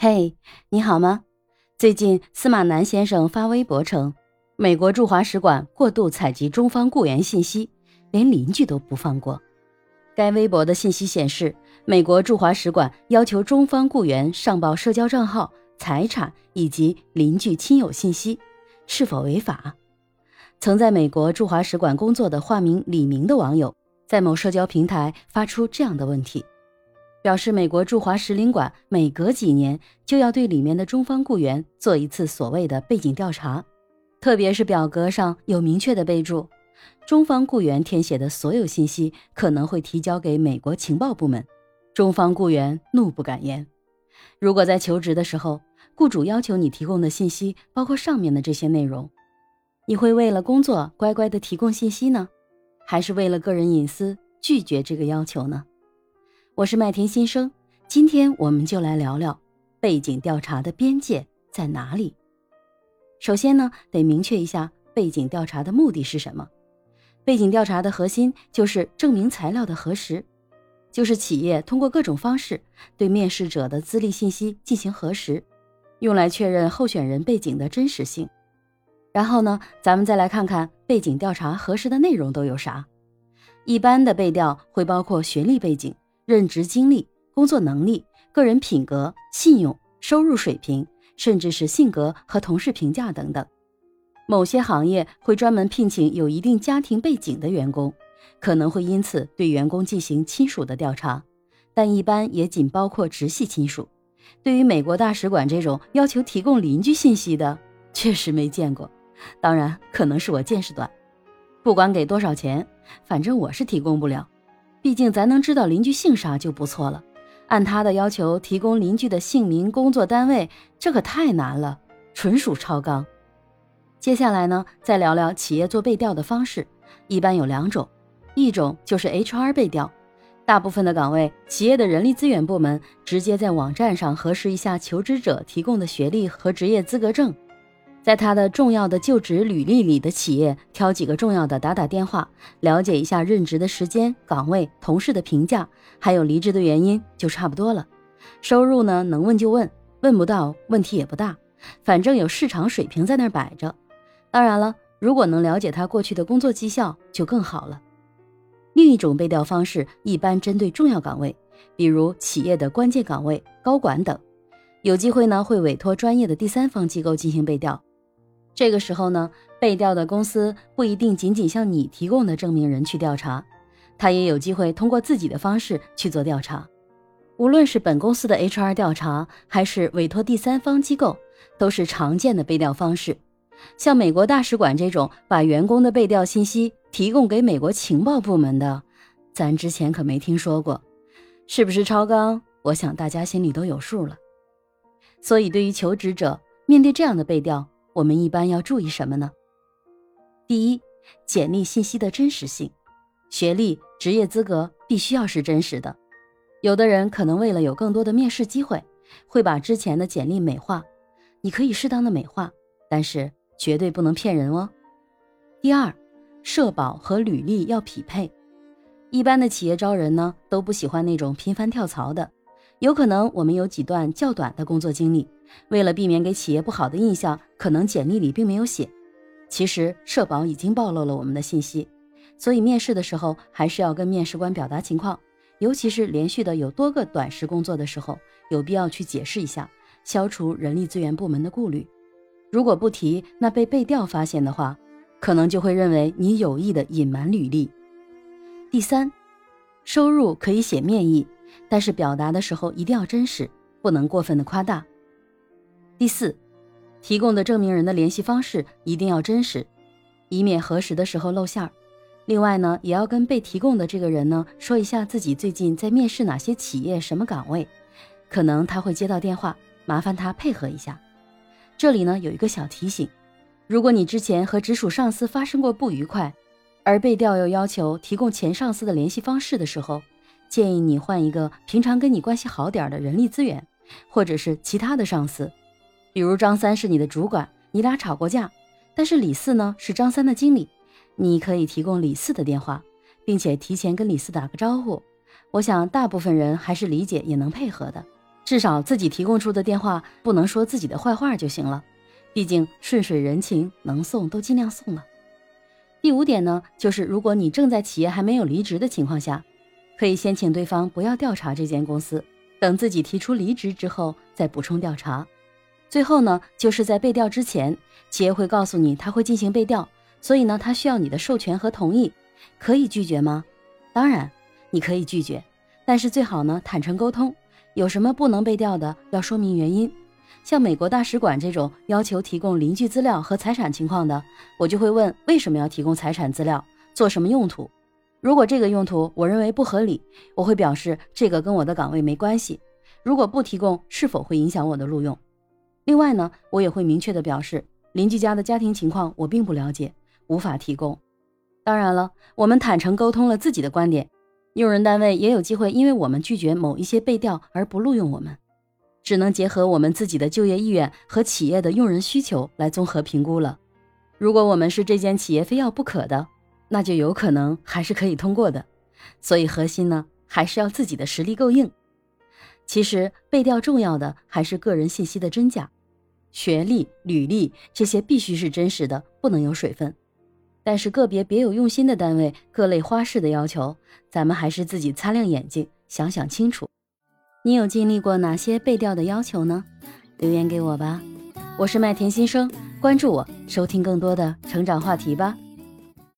嘿，你好吗？最近司马南先生发微博称，美国驻华使馆过度采集中方雇员信息，连邻居都不放过。该微博的信息显示，美国驻华使馆要求中方雇员上报社交账号、财产以及邻居亲友信息，是否违法？曾在美国驻华使馆工作的化名李明的网友，在某社交平台发出这样的问题。表示美国驻华使领馆每隔几年就要对里面的中方雇员做一次所谓的背景调查，特别是表格上有明确的备注，中方雇员填写的所有信息可能会提交给美国情报部门。中方雇员怒不敢言。如果在求职的时候，雇主要求你提供的信息包括上面的这些内容，你会为了工作乖乖的提供信息呢，还是为了个人隐私拒绝这个要求呢？我是麦田新生，今天我们就来聊聊背景调查的边界在哪里。首先呢，得明确一下背景调查的目的是什么。背景调查的核心就是证明材料的核实，就是企业通过各种方式对面试者的资历信息进行核实，用来确认候选人背景的真实性。然后呢，咱们再来看看背景调查核实的内容都有啥。一般的背调会包括学历背景。任职经历、工作能力、个人品格、信用、收入水平，甚至是性格和同事评价等等。某些行业会专门聘请有一定家庭背景的员工，可能会因此对员工进行亲属的调查，但一般也仅包括直系亲属。对于美国大使馆这种要求提供邻居信息的，确实没见过。当然，可能是我见识短。不管给多少钱，反正我是提供不了。毕竟咱能知道邻居姓啥就不错了，按他的要求提供邻居的姓名、工作单位，这可太难了，纯属超纲。接下来呢，再聊聊企业做背调的方式，一般有两种，一种就是 HR 背调，大部分的岗位，企业的人力资源部门直接在网站上核实一下求职者提供的学历和职业资格证。在他的重要的就职履历里的企业挑几个重要的打打电话，了解一下任职的时间、岗位、同事的评价，还有离职的原因就差不多了。收入呢，能问就问，问不到问题也不大，反正有市场水平在那儿摆着。当然了，如果能了解他过去的工作绩效就更好了。另一种背调方式一般针对重要岗位，比如企业的关键岗位、高管等，有机会呢会委托专业的第三方机构进行背调。这个时候呢，被调的公司不一定仅仅向你提供的证明人去调查，他也有机会通过自己的方式去做调查。无论是本公司的 HR 调查，还是委托第三方机构，都是常见的被调方式。像美国大使馆这种把员工的被调信息提供给美国情报部门的，咱之前可没听说过，是不是超纲？我想大家心里都有数了。所以，对于求职者面对这样的被调，我们一般要注意什么呢？第一，简历信息的真实性，学历、职业资格必须要是真实的。有的人可能为了有更多的面试机会，会把之前的简历美化，你可以适当的美化，但是绝对不能骗人哦。第二，社保和履历要匹配。一般的企业招人呢，都不喜欢那种频繁跳槽的，有可能我们有几段较短的工作经历。为了避免给企业不好的印象，可能简历里并没有写。其实社保已经暴露了我们的信息，所以面试的时候还是要跟面试官表达情况，尤其是连续的有多个短时工作的时候，有必要去解释一下，消除人力资源部门的顾虑。如果不提，那被被调发现的话，可能就会认为你有意的隐瞒履历。第三，收入可以写面议，但是表达的时候一定要真实，不能过分的夸大。第四，提供的证明人的联系方式一定要真实，以免核实的时候露馅儿。另外呢，也要跟被提供的这个人呢说一下自己最近在面试哪些企业、什么岗位，可能他会接到电话，麻烦他配合一下。这里呢有一个小提醒：如果你之前和直属上司发生过不愉快，而被调又要求提供前上司的联系方式的时候，建议你换一个平常跟你关系好点的人力资源，或者是其他的上司。比如张三是你的主管，你俩吵过架，但是李四呢是张三的经理，你可以提供李四的电话，并且提前跟李四打个招呼。我想大部分人还是理解也能配合的，至少自己提供出的电话不能说自己的坏话就行了。毕竟顺水人情，能送都尽量送了。第五点呢，就是如果你正在企业还没有离职的情况下，可以先请对方不要调查这间公司，等自己提出离职之后再补充调查。最后呢，就是在被调之前，企业会告诉你他会进行被调，所以呢，他需要你的授权和同意。可以拒绝吗？当然，你可以拒绝，但是最好呢坦诚沟通。有什么不能被调的，要说明原因。像美国大使馆这种要求提供邻居资料和财产情况的，我就会问为什么要提供财产资料，做什么用途。如果这个用途我认为不合理，我会表示这个跟我的岗位没关系。如果不提供，是否会影响我的录用？另外呢，我也会明确的表示，邻居家的家庭情况我并不了解，无法提供。当然了，我们坦诚沟通了自己的观点。用人单位也有机会，因为我们拒绝某一些被调而不录用我们，只能结合我们自己的就业意愿和企业的用人需求来综合评估了。如果我们是这间企业非要不可的，那就有可能还是可以通过的。所以核心呢，还是要自己的实力够硬。其实被调重要的还是个人信息的真假，学历、履历这些必须是真实的，不能有水分。但是个别别有用心的单位各类花式的要求，咱们还是自己擦亮眼睛想想清楚。你有经历过哪些背调的要求呢？留言给我吧。我是麦田新生，关注我，收听更多的成长话题吧。